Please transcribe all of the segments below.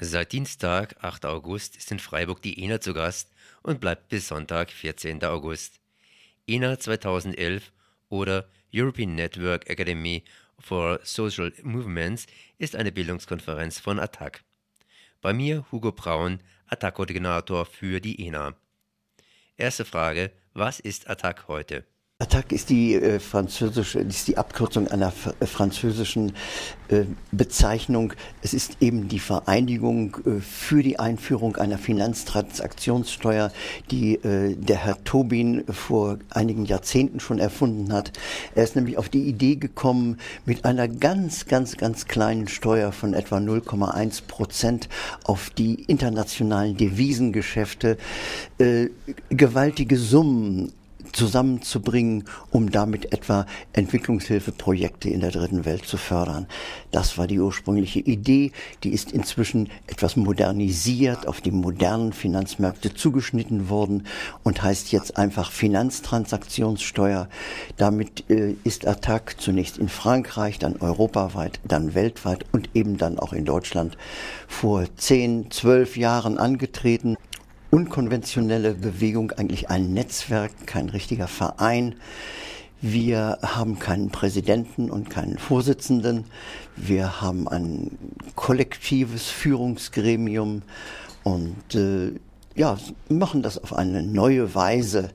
Seit Dienstag, 8. August, ist in Freiburg die ENA zu Gast und bleibt bis Sonntag, 14. August. ENA 2011 oder European Network Academy for Social Movements ist eine Bildungskonferenz von ATTAC. Bei mir Hugo Braun, ATTAC-Koordinator für die ENA. Erste Frage, was ist ATTAC heute? Attac ist die äh, französische, ist die Abkürzung einer äh, französischen äh, Bezeichnung. Es ist eben die Vereinigung äh, für die Einführung einer Finanztransaktionssteuer, die äh, der Herr Tobin vor einigen Jahrzehnten schon erfunden hat. Er ist nämlich auf die Idee gekommen, mit einer ganz, ganz, ganz kleinen Steuer von etwa 0,1 Prozent auf die internationalen Devisengeschäfte äh, gewaltige Summen zusammenzubringen, um damit etwa Entwicklungshilfeprojekte in der dritten Welt zu fördern. Das war die ursprüngliche Idee. Die ist inzwischen etwas modernisiert, auf die modernen Finanzmärkte zugeschnitten worden und heißt jetzt einfach Finanztransaktionssteuer. Damit äh, ist Attac zunächst in Frankreich, dann europaweit, dann weltweit und eben dann auch in Deutschland vor zehn, zwölf Jahren angetreten unkonventionelle Bewegung, eigentlich ein Netzwerk, kein richtiger Verein. Wir haben keinen Präsidenten und keinen Vorsitzenden. Wir haben ein kollektives Führungsgremium und äh, ja, machen das auf eine neue Weise.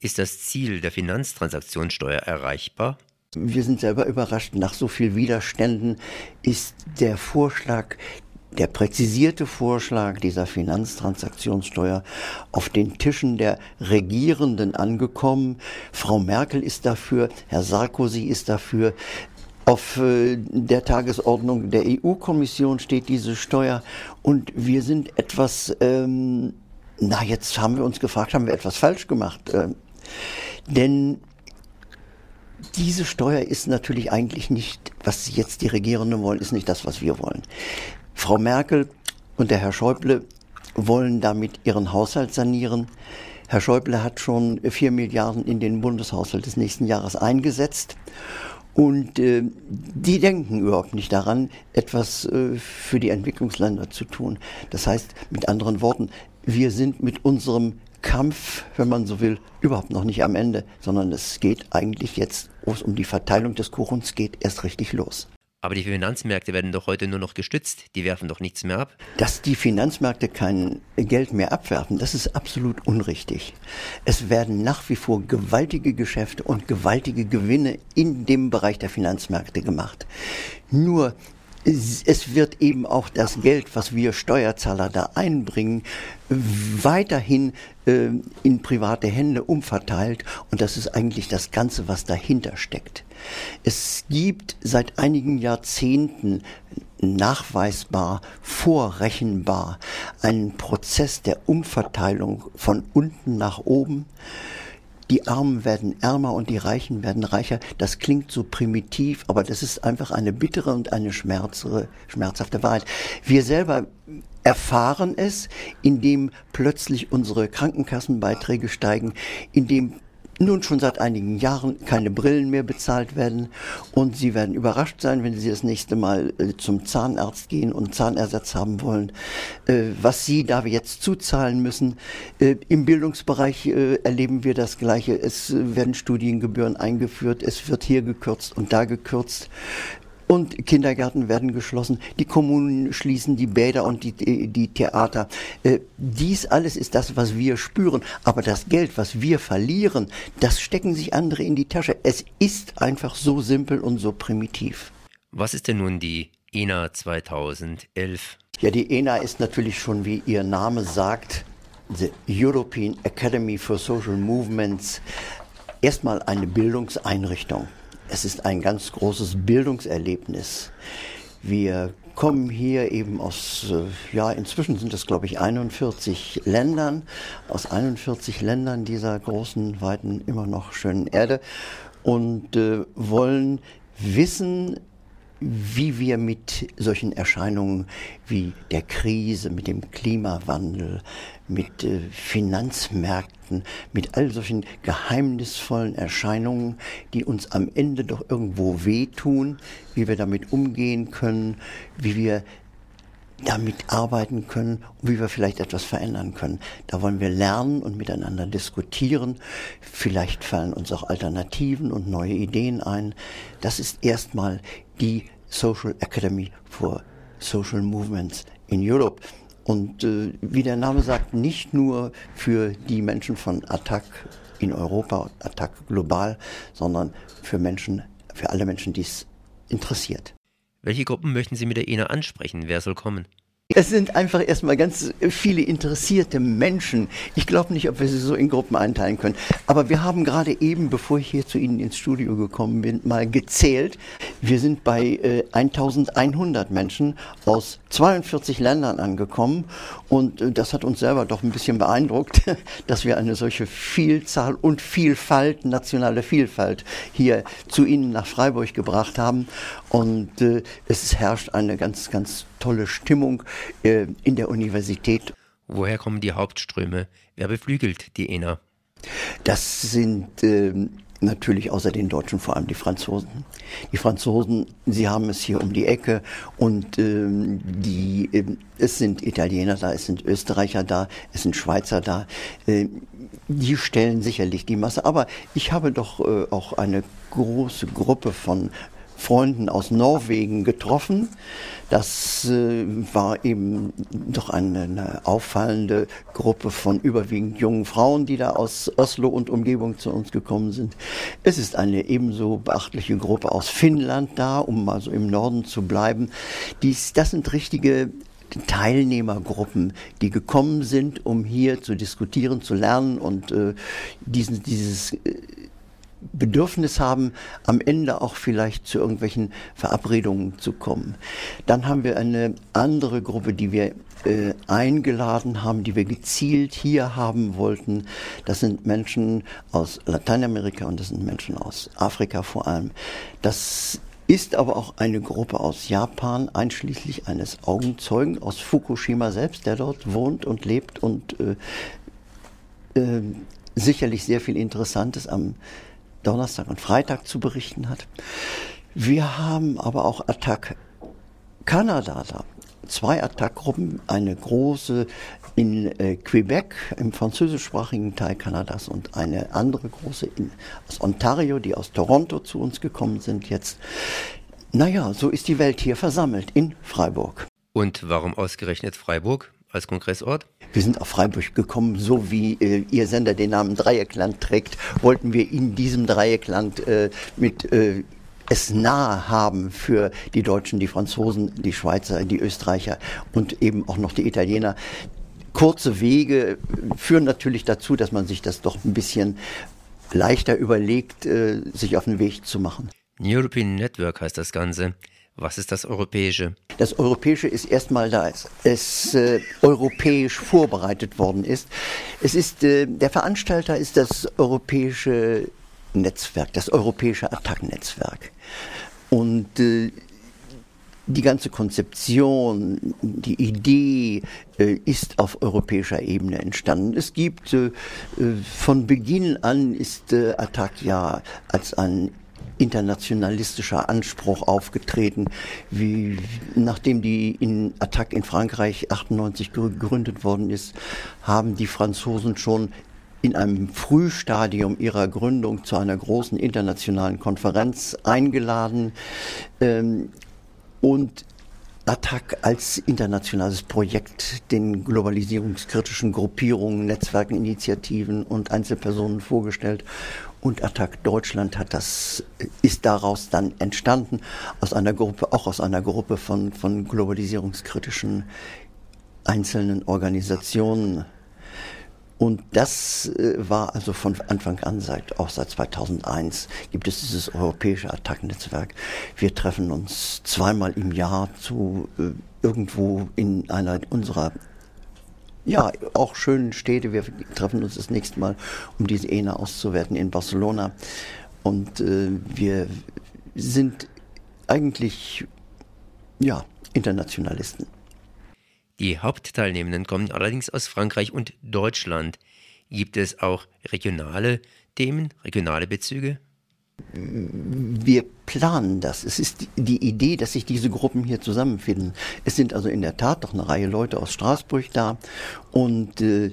Ist das Ziel der Finanztransaktionssteuer erreichbar? Wir sind selber überrascht. Nach so viel Widerständen ist der Vorschlag der präzisierte Vorschlag dieser Finanztransaktionssteuer auf den Tischen der Regierenden angekommen. Frau Merkel ist dafür, Herr Sarkozy ist dafür. Auf äh, der Tagesordnung der EU-Kommission steht diese Steuer und wir sind etwas, ähm, na jetzt haben wir uns gefragt, haben wir etwas falsch gemacht? Ähm, denn diese Steuer ist natürlich eigentlich nicht, was jetzt die Regierenden wollen, ist nicht das, was wir wollen. Frau Merkel und der Herr Schäuble wollen damit ihren Haushalt sanieren. Herr Schäuble hat schon vier Milliarden in den Bundeshaushalt des nächsten Jahres eingesetzt. Und äh, die denken überhaupt nicht daran, etwas äh, für die Entwicklungsländer zu tun. Das heißt, mit anderen Worten, wir sind mit unserem Kampf, wenn man so will, überhaupt noch nicht am Ende, sondern es geht eigentlich jetzt, wo es um die Verteilung des Kuchens geht, erst richtig los. Aber die Finanzmärkte werden doch heute nur noch gestützt. Die werfen doch nichts mehr ab. Dass die Finanzmärkte kein Geld mehr abwerfen, das ist absolut unrichtig. Es werden nach wie vor gewaltige Geschäfte und gewaltige Gewinne in dem Bereich der Finanzmärkte gemacht. Nur es wird eben auch das Geld, was wir Steuerzahler da einbringen, weiterhin äh, in private Hände umverteilt. Und das ist eigentlich das Ganze, was dahinter steckt. Es gibt seit einigen Jahrzehnten nachweisbar, vorrechenbar einen Prozess der Umverteilung von unten nach oben die Armen werden ärmer und die Reichen werden reicher. Das klingt so primitiv, aber das ist einfach eine bittere und eine schmerzere, schmerzhafte Wahrheit. Wir selber erfahren es, indem plötzlich unsere Krankenkassenbeiträge steigen, indem nun schon seit einigen Jahren keine Brillen mehr bezahlt werden und Sie werden überrascht sein, wenn Sie das nächste Mal äh, zum Zahnarzt gehen und Zahnersatz haben wollen, äh, was Sie da jetzt zuzahlen müssen. Äh, Im Bildungsbereich erleben wir das Gleiche. Es werden Studiengebühren eingeführt, es wird hier gekürzt und da gekürzt und Kindergärten werden geschlossen, die Kommunen schließen die Bäder und die, die Theater. Äh, dies alles ist das, was wir spüren. Aber das Geld, was wir verlieren, das stecken sich andere in die Tasche. Es ist einfach so simpel und so primitiv. Was ist denn nun die ENA 2011? Ja, die ENA ist natürlich schon, wie ihr Name sagt, the European Academy for Social Movements, erstmal eine Bildungseinrichtung. Es ist ein ganz großes Bildungserlebnis. Wir kommen hier eben aus, äh, ja, inzwischen sind es, glaube ich, 41 Ländern, aus 41 Ländern dieser großen, weiten, immer noch schönen Erde und äh, wollen wissen, wie wir mit solchen Erscheinungen wie der Krise, mit dem Klimawandel, mit äh, Finanzmärkten, mit all solchen geheimnisvollen Erscheinungen, die uns am Ende doch irgendwo wehtun, wie wir damit umgehen können, wie wir damit arbeiten können wie wir vielleicht etwas verändern können. Da wollen wir lernen und miteinander diskutieren. Vielleicht fallen uns auch Alternativen und neue Ideen ein. Das ist erstmal die Social Academy for Social Movements in Europe. Und äh, wie der Name sagt, nicht nur für die Menschen von Attac in Europa, Attac global, sondern für Menschen, für alle Menschen, die es interessiert. Welche Gruppen möchten Sie mit der ENA ansprechen? Wer soll kommen? Es sind einfach erstmal ganz viele interessierte Menschen. Ich glaube nicht, ob wir sie so in Gruppen einteilen können. Aber wir haben gerade eben, bevor ich hier zu Ihnen ins Studio gekommen bin, mal gezählt. Wir sind bei äh, 1100 Menschen aus 42 Ländern angekommen. Und äh, das hat uns selber doch ein bisschen beeindruckt, dass wir eine solche Vielzahl und Vielfalt, nationale Vielfalt hier zu Ihnen nach Freiburg gebracht haben. Und äh, es herrscht eine ganz, ganz tolle Stimmung äh, in der Universität. Woher kommen die Hauptströme? Wer beflügelt die ENA? Das sind äh, natürlich außer den Deutschen vor allem die Franzosen. Die Franzosen, sie haben es hier um die Ecke und ähm, die, äh, es sind Italiener da, es sind Österreicher da, es sind Schweizer da. Äh, die stellen sicherlich die Masse. Aber ich habe doch äh, auch eine große Gruppe von Freunden aus Norwegen getroffen. Das äh, war eben doch eine, eine, auffallende Gruppe von überwiegend jungen Frauen, die da aus Oslo und Umgebung zu uns gekommen sind. Es ist eine ebenso beachtliche Gruppe aus Finnland da, um mal so im Norden zu bleiben. Dies, das sind richtige Teilnehmergruppen, die gekommen sind, um hier zu diskutieren, zu lernen und äh, diesen, dieses äh, Bedürfnis haben, am Ende auch vielleicht zu irgendwelchen Verabredungen zu kommen. Dann haben wir eine andere Gruppe, die wir äh, eingeladen haben, die wir gezielt hier haben wollten. Das sind Menschen aus Lateinamerika und das sind Menschen aus Afrika vor allem. Das ist aber auch eine Gruppe aus Japan, einschließlich eines Augenzeugen aus Fukushima selbst, der dort wohnt und lebt und äh, äh, sicherlich sehr viel Interessantes am Donnerstag und Freitag zu berichten hat. Wir haben aber auch Attack Kanada da. Zwei Attackgruppen, eine große in äh, Quebec im französischsprachigen Teil Kanadas und eine andere große in, aus Ontario, die aus Toronto zu uns gekommen sind jetzt. Naja, so ist die Welt hier versammelt in Freiburg. Und warum ausgerechnet Freiburg? Als Kongressort? Wir sind auf Freiburg gekommen, so wie äh, Ihr Sender den Namen Dreieckland trägt, wollten wir in diesem Dreieckland äh, mit äh, es nahe haben für die Deutschen, die Franzosen, die Schweizer, die Österreicher und eben auch noch die Italiener. Kurze Wege führen natürlich dazu, dass man sich das doch ein bisschen leichter überlegt, äh, sich auf den Weg zu machen. European Network heißt das Ganze. Was ist das Europäische? Das Europäische ist erstmal da, es, äh, europäisch vorbereitet worden ist. Es ist äh, der Veranstalter ist das europäische Netzwerk, das europäische Attack-Netzwerk. Und äh, die ganze Konzeption, die Idee äh, ist auf europäischer Ebene entstanden. Es gibt äh, äh von Beginn an ist äh, Attac ja als ein internationalistischer Anspruch aufgetreten, wie nachdem die in Attac in Frankreich 98 gegründet worden ist, haben die Franzosen schon in einem Frühstadium ihrer Gründung zu einer großen internationalen Konferenz eingeladen ähm, und Attac als internationales Projekt den globalisierungskritischen Gruppierungen, Netzwerken, Initiativen und Einzelpersonen vorgestellt und Attac Deutschland hat das, ist daraus dann entstanden, aus einer Gruppe, auch aus einer Gruppe von, von globalisierungskritischen einzelnen Organisationen. Und das äh, war also von Anfang an, seit, auch seit 2001 gibt es dieses europäische Attack-Netzwerk. Wir treffen uns zweimal im Jahr zu äh, irgendwo in einer unserer ja, auch schönen Städte. Wir treffen uns das nächste Mal, um diese ENA auszuwerten in Barcelona. Und äh, wir sind eigentlich, ja, Internationalisten. Die Hauptteilnehmenden kommen allerdings aus Frankreich und Deutschland. Gibt es auch regionale Themen, regionale Bezüge? Wir planen das. Es ist die Idee, dass sich diese Gruppen hier zusammenfinden. Es sind also in der Tat doch eine Reihe Leute aus Straßburg da und äh,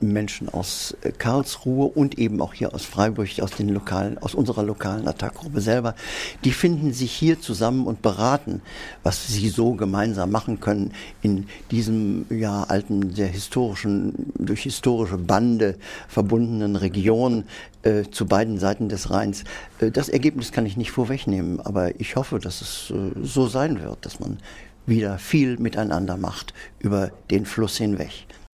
Menschen aus äh, Karlsruhe und eben auch hier aus Freiburg, aus den lokalen, aus unserer lokalen Attackgruppe selber, die finden sich hier zusammen und beraten, was sie so gemeinsam machen können in diesem ja alten, sehr historischen, durch historische Bande verbundenen Region äh, zu beiden Seiten des Rheins. Äh, das Ergebnis kann ich nicht vorwegnehmen, aber ich hoffe, dass es äh, so sein wird, dass man wieder viel miteinander macht über den Fluss hinweg.